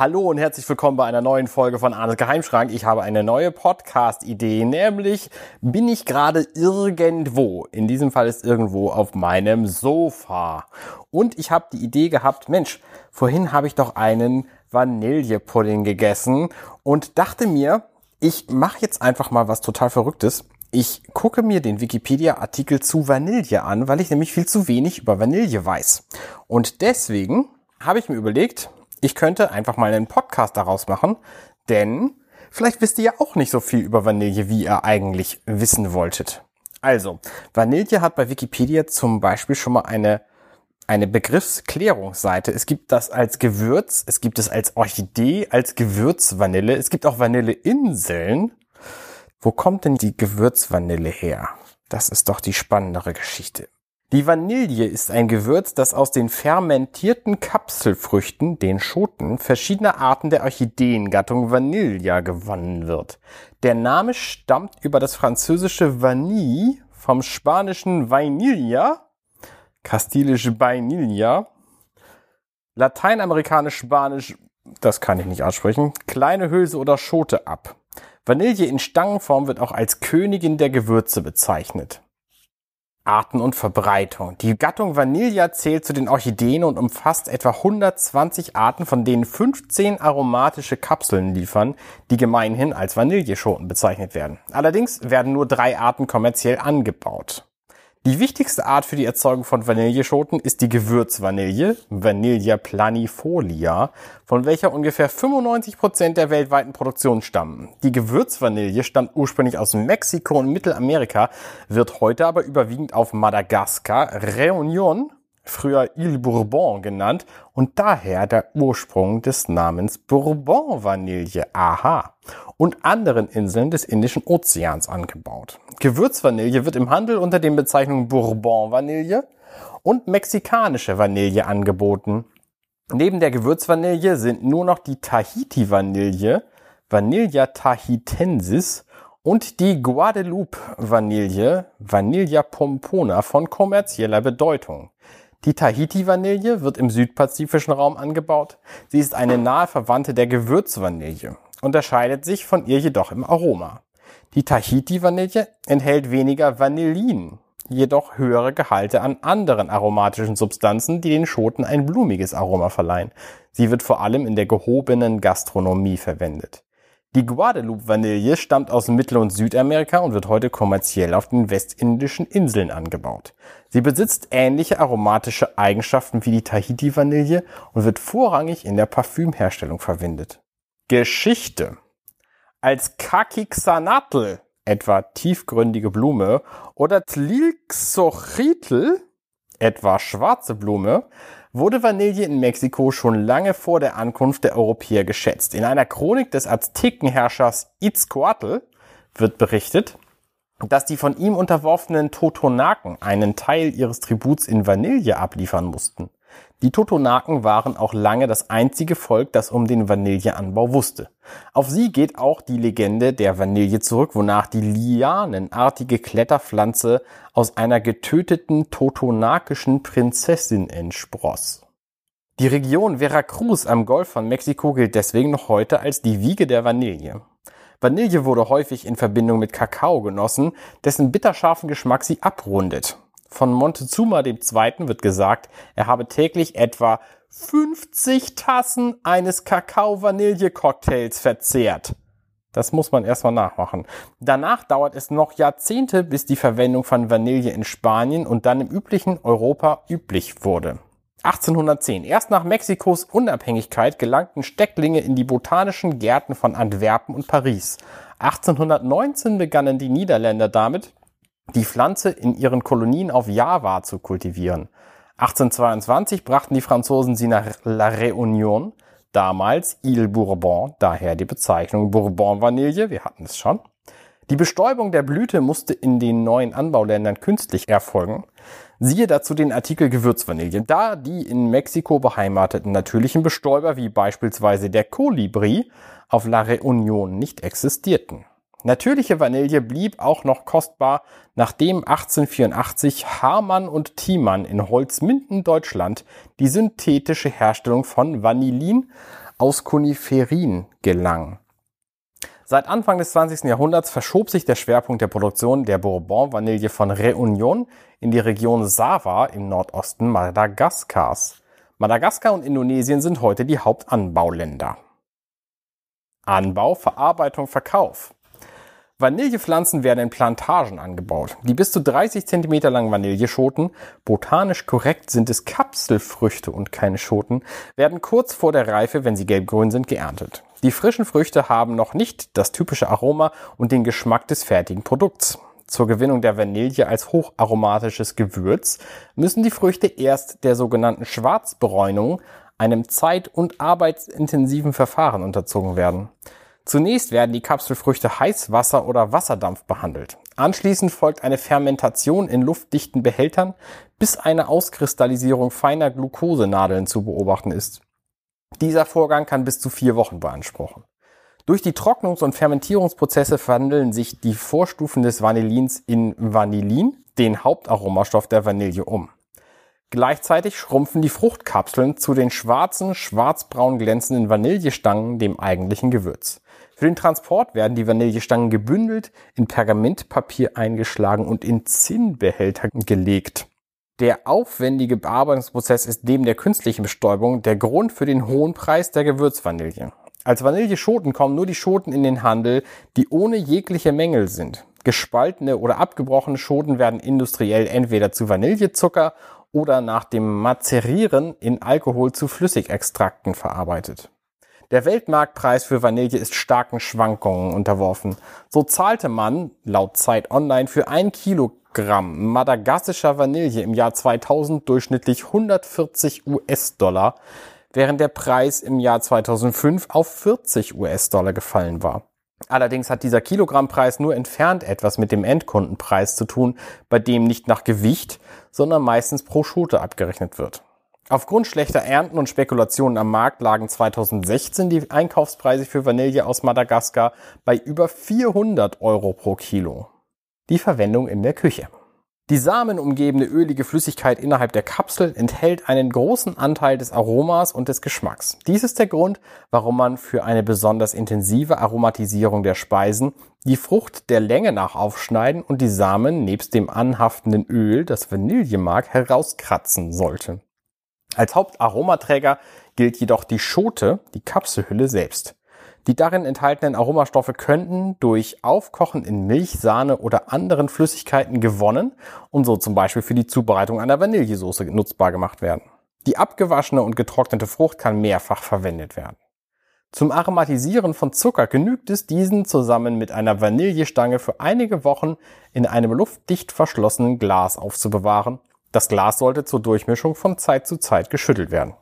Hallo und herzlich willkommen bei einer neuen Folge von Arnes Geheimschrank. Ich habe eine neue Podcast-Idee, nämlich bin ich gerade irgendwo. In diesem Fall ist irgendwo auf meinem Sofa. Und ich habe die Idee gehabt, Mensch, vorhin habe ich doch einen Vanillepudding gegessen und dachte mir, ich mache jetzt einfach mal was total Verrücktes. Ich gucke mir den Wikipedia-Artikel zu Vanille an, weil ich nämlich viel zu wenig über Vanille weiß. Und deswegen habe ich mir überlegt, ich könnte einfach mal einen Podcast daraus machen, denn vielleicht wisst ihr ja auch nicht so viel über Vanille, wie ihr eigentlich wissen wolltet. Also, Vanille hat bei Wikipedia zum Beispiel schon mal eine, eine Begriffsklärungsseite. Es gibt das als Gewürz, es gibt es als Orchidee, als Gewürzvanille, es gibt auch Vanilleinseln. Wo kommt denn die Gewürzvanille her? Das ist doch die spannendere Geschichte. Die Vanille ist ein Gewürz, das aus den fermentierten Kapselfrüchten, den Schoten, verschiedener Arten der Orchideengattung Vanilla gewonnen wird. Der Name stammt über das französische Vanille vom spanischen Vainilla, kastilische Vainilla, lateinamerikanisch Spanisch, das kann ich nicht aussprechen, kleine Hülse oder Schote ab. Vanille in Stangenform wird auch als Königin der Gewürze bezeichnet. Arten und Verbreitung. Die Gattung Vanilla zählt zu den Orchideen und umfasst etwa 120 Arten, von denen 15 aromatische Kapseln liefern, die gemeinhin als Vanilleschoten bezeichnet werden. Allerdings werden nur drei Arten kommerziell angebaut. Die wichtigste Art für die Erzeugung von Vanilleschoten ist die Gewürzvanille, Vanilla planifolia, von welcher ungefähr 95 Prozent der weltweiten Produktion stammen. Die Gewürzvanille stammt ursprünglich aus Mexiko und Mittelamerika, wird heute aber überwiegend auf Madagaskar, Réunion, früher Ile Bourbon genannt und daher der Ursprung des Namens Bourbon-Vanille, aha, und anderen Inseln des Indischen Ozeans angebaut. Gewürzvanille wird im Handel unter den Bezeichnungen Bourbon-Vanille und mexikanische Vanille angeboten. Neben der Gewürzvanille sind nur noch die Tahiti-Vanille, Vanilla tahitensis und die Guadeloupe-Vanille, Vanilla pompona von kommerzieller Bedeutung. Die Tahiti-Vanille wird im südpazifischen Raum angebaut. Sie ist eine nahe Verwandte der Gewürzvanille, unterscheidet sich von ihr jedoch im Aroma. Die Tahiti-Vanille enthält weniger Vanillin, jedoch höhere Gehalte an anderen aromatischen Substanzen, die den Schoten ein blumiges Aroma verleihen. Sie wird vor allem in der gehobenen Gastronomie verwendet. Die Guadeloupe-Vanille stammt aus Mittel- und Südamerika und wird heute kommerziell auf den westindischen Inseln angebaut. Sie besitzt ähnliche aromatische Eigenschaften wie die Tahiti-Vanille und wird vorrangig in der Parfümherstellung verwendet. Geschichte Als Kakixanatl, etwa tiefgründige Blume, oder Tlilxochitl, etwa schwarze Blume, wurde Vanille in Mexiko schon lange vor der Ankunft der Europäer geschätzt. In einer Chronik des Aztekenherrschers Itzcoatl wird berichtet, dass die von ihm unterworfenen Totonaken einen Teil ihres Tributs in Vanille abliefern mussten. Die Totonaken waren auch lange das einzige Volk, das um den Vanilleanbau wusste. Auf sie geht auch die Legende der Vanille zurück, wonach die lianenartige Kletterpflanze aus einer getöteten totonakischen Prinzessin entspross. Die Region Veracruz am Golf von Mexiko gilt deswegen noch heute als die Wiege der Vanille. Vanille wurde häufig in Verbindung mit Kakao genossen, dessen bitterscharfen Geschmack sie abrundet. Von Montezuma II. wird gesagt, er habe täglich etwa 50 Tassen eines Kakao-Vanille-Cocktails verzehrt. Das muss man erstmal nachmachen. Danach dauert es noch Jahrzehnte, bis die Verwendung von Vanille in Spanien und dann im üblichen Europa üblich wurde. 1810. Erst nach Mexikos Unabhängigkeit gelangten Stecklinge in die botanischen Gärten von Antwerpen und Paris. 1819 begannen die Niederländer damit, die Pflanze in ihren Kolonien auf Java zu kultivieren. 1822 brachten die Franzosen sie nach La Réunion, damals Ile Bourbon, daher die Bezeichnung Bourbon-Vanille, wir hatten es schon. Die Bestäubung der Blüte musste in den neuen Anbauländern künstlich erfolgen. Siehe dazu den Artikel Gewürzvanille. Da die in Mexiko beheimateten natürlichen Bestäuber wie beispielsweise der Kolibri auf La Réunion nicht existierten. Natürliche Vanille blieb auch noch kostbar, nachdem 1884 Hamann und Thiemann in Holzminden, Deutschland, die synthetische Herstellung von Vanillin aus Koniferin gelang. Seit Anfang des 20. Jahrhunderts verschob sich der Schwerpunkt der Produktion der Bourbon-Vanille von Réunion in die Region Sava im Nordosten Madagaskars. Madagaskar und Indonesien sind heute die Hauptanbauländer. Anbau, Verarbeitung, Verkauf. Vanillepflanzen werden in Plantagen angebaut. Die bis zu 30 cm langen Vanilleschoten, botanisch korrekt sind es Kapselfrüchte und keine Schoten, werden kurz vor der Reife, wenn sie gelbgrün sind, geerntet. Die frischen Früchte haben noch nicht das typische Aroma und den Geschmack des fertigen Produkts. Zur Gewinnung der Vanille als hocharomatisches Gewürz müssen die Früchte erst der sogenannten Schwarzbräunung, einem zeit- und arbeitsintensiven Verfahren unterzogen werden. Zunächst werden die Kapselfrüchte Heißwasser oder Wasserdampf behandelt. Anschließend folgt eine Fermentation in luftdichten Behältern, bis eine Auskristallisierung feiner Glukosenadeln zu beobachten ist. Dieser Vorgang kann bis zu vier Wochen beanspruchen. Durch die Trocknungs- und Fermentierungsprozesse verwandeln sich die Vorstufen des Vanillins in Vanillin, den Hauptaromastoff der Vanille, um. Gleichzeitig schrumpfen die Fruchtkapseln zu den schwarzen, schwarzbraun glänzenden Vanillestangen, dem eigentlichen Gewürz. Für den Transport werden die Vanillestangen gebündelt, in Pergamentpapier eingeschlagen und in Zinnbehälter gelegt. Der aufwendige Bearbeitungsprozess ist neben der künstlichen Bestäubung der Grund für den hohen Preis der Gewürzvanille. Als Vanilleschoten kommen nur die Schoten in den Handel, die ohne jegliche Mängel sind. Gespaltene oder abgebrochene Schoten werden industriell entweder zu Vanillezucker oder nach dem Mazerieren in Alkohol zu Flüssigextrakten verarbeitet. Der Weltmarktpreis für Vanille ist starken Schwankungen unterworfen. So zahlte man, laut Zeit Online, für ein Kilogramm madagassischer Vanille im Jahr 2000 durchschnittlich 140 US-Dollar, während der Preis im Jahr 2005 auf 40 US-Dollar gefallen war. Allerdings hat dieser Kilogrammpreis nur entfernt etwas mit dem Endkundenpreis zu tun, bei dem nicht nach Gewicht, sondern meistens pro Schote abgerechnet wird. Aufgrund schlechter Ernten und Spekulationen am Markt lagen 2016 die Einkaufspreise für Vanille aus Madagaskar bei über 400 Euro pro Kilo. Die Verwendung in der Küche. Die samenumgebene ölige Flüssigkeit innerhalb der Kapsel enthält einen großen Anteil des Aromas und des Geschmacks. Dies ist der Grund, warum man für eine besonders intensive Aromatisierung der Speisen die Frucht der Länge nach aufschneiden und die Samen nebst dem anhaftenden Öl, das Vanille mag, herauskratzen sollte. Als Hauptaromaträger gilt jedoch die Schote, die Kapselhülle selbst. Die darin enthaltenen Aromastoffe könnten durch Aufkochen in Milch, Sahne oder anderen Flüssigkeiten gewonnen und so zum Beispiel für die Zubereitung einer Vanillesoße nutzbar gemacht werden. Die abgewaschene und getrocknete Frucht kann mehrfach verwendet werden. Zum Aromatisieren von Zucker genügt es, diesen zusammen mit einer Vanillestange für einige Wochen in einem luftdicht verschlossenen Glas aufzubewahren das Glas sollte zur Durchmischung von Zeit zu Zeit geschüttelt werden.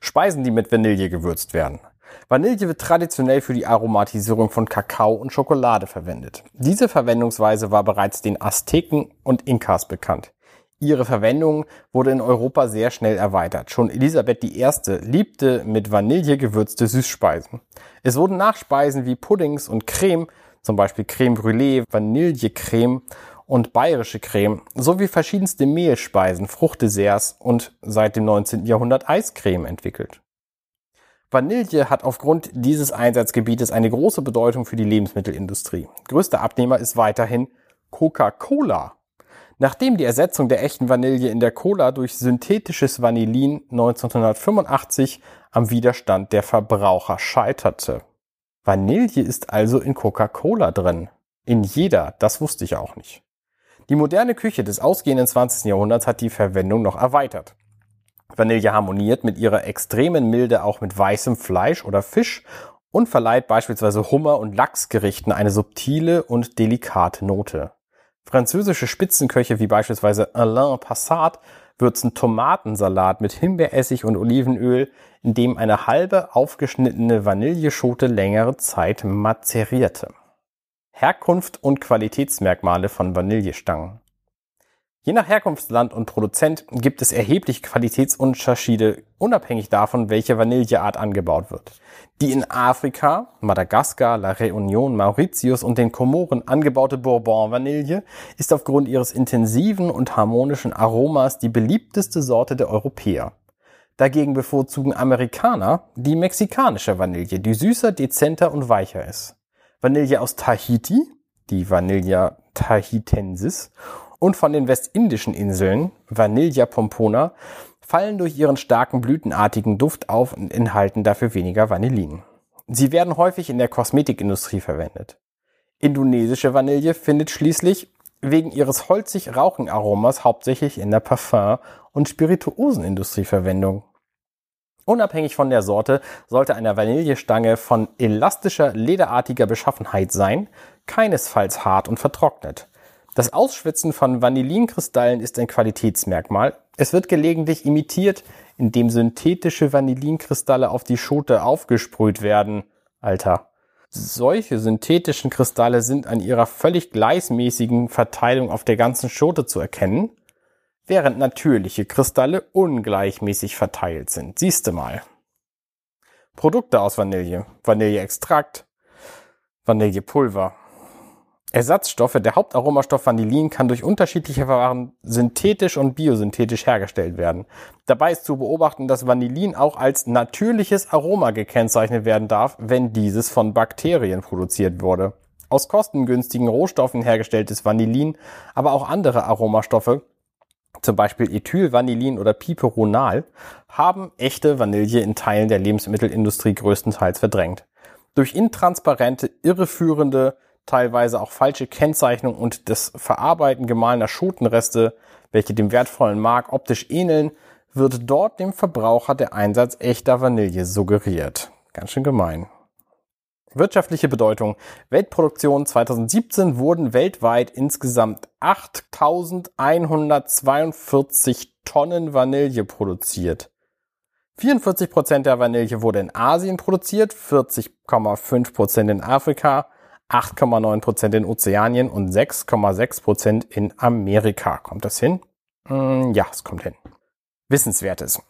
Speisen, die mit Vanille gewürzt werden. Vanille wird traditionell für die Aromatisierung von Kakao und Schokolade verwendet. Diese Verwendungsweise war bereits den Azteken und Inkas bekannt. Ihre Verwendung wurde in Europa sehr schnell erweitert. Schon Elisabeth I. liebte mit Vanille gewürzte Süßspeisen. Es wurden Nachspeisen wie Puddings und Creme, zum Beispiel Creme Brûlée, Vanillecreme und bayerische Creme sowie verschiedenste Mehlspeisen, Fruchtdesserts und seit dem 19. Jahrhundert Eiscreme entwickelt. Vanille hat aufgrund dieses Einsatzgebietes eine große Bedeutung für die Lebensmittelindustrie. Größter Abnehmer ist weiterhin Coca-Cola. Nachdem die Ersetzung der echten Vanille in der Cola durch synthetisches Vanillin 1985 am Widerstand der Verbraucher scheiterte. Vanille ist also in Coca-Cola drin. In jeder, das wusste ich auch nicht. Die moderne Küche des ausgehenden 20. Jahrhunderts hat die Verwendung noch erweitert. Vanille harmoniert mit ihrer extremen Milde auch mit weißem Fleisch oder Fisch und verleiht beispielsweise Hummer- und Lachsgerichten eine subtile und delikate Note. Französische Spitzenköche wie beispielsweise Alain Passat würzen Tomatensalat mit Himbeeressig und Olivenöl, in dem eine halbe aufgeschnittene Vanilleschote längere Zeit mazerierte. Herkunft und Qualitätsmerkmale von Vanillestangen. Je nach Herkunftsland und Produzent gibt es erhebliche Qualitätsunterschiede, unabhängig davon, welche Vanilleart angebaut wird. Die in Afrika, Madagaskar, La Réunion, Mauritius und den Komoren angebaute Bourbon-Vanille ist aufgrund ihres intensiven und harmonischen Aromas die beliebteste Sorte der Europäer. Dagegen bevorzugen Amerikaner die mexikanische Vanille, die süßer, dezenter und weicher ist. Vanille aus Tahiti, die Vanilla tahitensis, und von den westindischen Inseln, Vanilla pompona, fallen durch ihren starken blütenartigen Duft auf und enthalten dafür weniger Vanillin. Sie werden häufig in der Kosmetikindustrie verwendet. Indonesische Vanille findet schließlich wegen ihres holzig-rauchigen Aromas hauptsächlich in der Parfum- und Spirituosenindustrie Verwendung. Unabhängig von der Sorte sollte eine Vanillestange von elastischer, lederartiger Beschaffenheit sein, keinesfalls hart und vertrocknet. Das Ausschwitzen von Vanillinkristallen ist ein Qualitätsmerkmal. Es wird gelegentlich imitiert, indem synthetische Vanillinkristalle auf die Schote aufgesprüht werden. Alter. Solche synthetischen Kristalle sind an ihrer völlig gleichmäßigen Verteilung auf der ganzen Schote zu erkennen, während natürliche Kristalle ungleichmäßig verteilt sind. Siehste mal. Produkte aus Vanille. Vanilleextrakt, Vanillepulver, Ersatzstoffe, der Hauptaromastoff Vanillin kann durch unterschiedliche Verfahren synthetisch und biosynthetisch hergestellt werden. Dabei ist zu beobachten, dass Vanillin auch als natürliches Aroma gekennzeichnet werden darf, wenn dieses von Bakterien produziert wurde. Aus kostengünstigen Rohstoffen hergestelltes Vanillin, aber auch andere Aromastoffe, zum Beispiel Ethylvanillin oder Piperonal, haben echte Vanille in Teilen der Lebensmittelindustrie größtenteils verdrängt. Durch intransparente, irreführende teilweise auch falsche Kennzeichnung und das Verarbeiten gemahlener Schotenreste, welche dem wertvollen Mark optisch ähneln, wird dort dem Verbraucher der Einsatz echter Vanille suggeriert. Ganz schön gemein. Wirtschaftliche Bedeutung. Weltproduktion 2017 wurden weltweit insgesamt 8142 Tonnen Vanille produziert. 44 Prozent der Vanille wurde in Asien produziert, 40,5 Prozent in Afrika, 8,9% in Ozeanien und 6,6% in Amerika. Kommt das hin? Hm, ja, es kommt hin. Wissenswertes.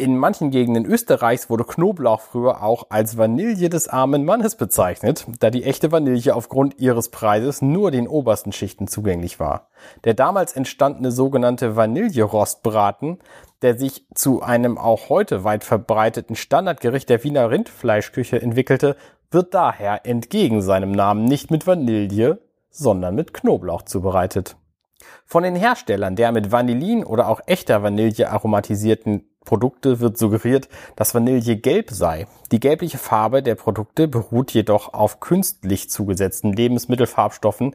In manchen Gegenden Österreichs wurde Knoblauch früher auch als Vanille des armen Mannes bezeichnet, da die echte Vanille aufgrund ihres Preises nur den obersten Schichten zugänglich war. Der damals entstandene sogenannte Vanillerostbraten, der sich zu einem auch heute weit verbreiteten Standardgericht der Wiener Rindfleischküche entwickelte, wird daher entgegen seinem Namen nicht mit Vanille, sondern mit Knoblauch zubereitet. Von den Herstellern der mit Vanillin oder auch echter Vanille aromatisierten Produkte wird suggeriert, dass Vanille gelb sei. Die gelbliche Farbe der Produkte beruht jedoch auf künstlich zugesetzten Lebensmittelfarbstoffen,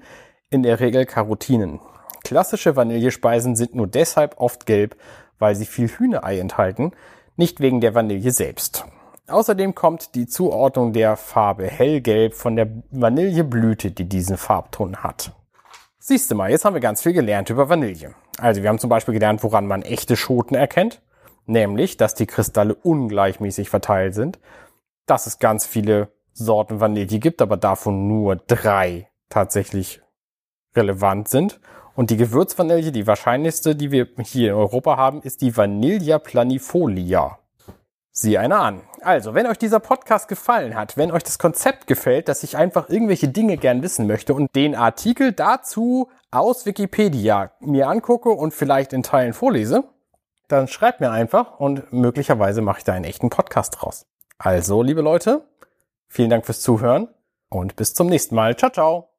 in der Regel Carotinen. Klassische Vanillespeisen sind nur deshalb oft gelb, weil sie viel Hühnerei enthalten, nicht wegen der Vanille selbst. Außerdem kommt die Zuordnung der Farbe hellgelb von der Vanilleblüte, die diesen Farbton hat. Siehst du mal, jetzt haben wir ganz viel gelernt über Vanille. Also wir haben zum Beispiel gelernt, woran man echte Schoten erkennt, nämlich, dass die Kristalle ungleichmäßig verteilt sind, dass es ganz viele Sorten Vanille gibt, aber davon nur drei tatsächlich relevant sind. Und die Gewürzvanille, die wahrscheinlichste, die wir hier in Europa haben, ist die Vanilla planifolia. Sieh einer an. Also, wenn euch dieser Podcast gefallen hat, wenn euch das Konzept gefällt, dass ich einfach irgendwelche Dinge gern wissen möchte und den Artikel dazu aus Wikipedia mir angucke und vielleicht in Teilen vorlese, dann schreibt mir einfach und möglicherweise mache ich da einen echten Podcast draus. Also, liebe Leute, vielen Dank fürs Zuhören und bis zum nächsten Mal. Ciao, ciao.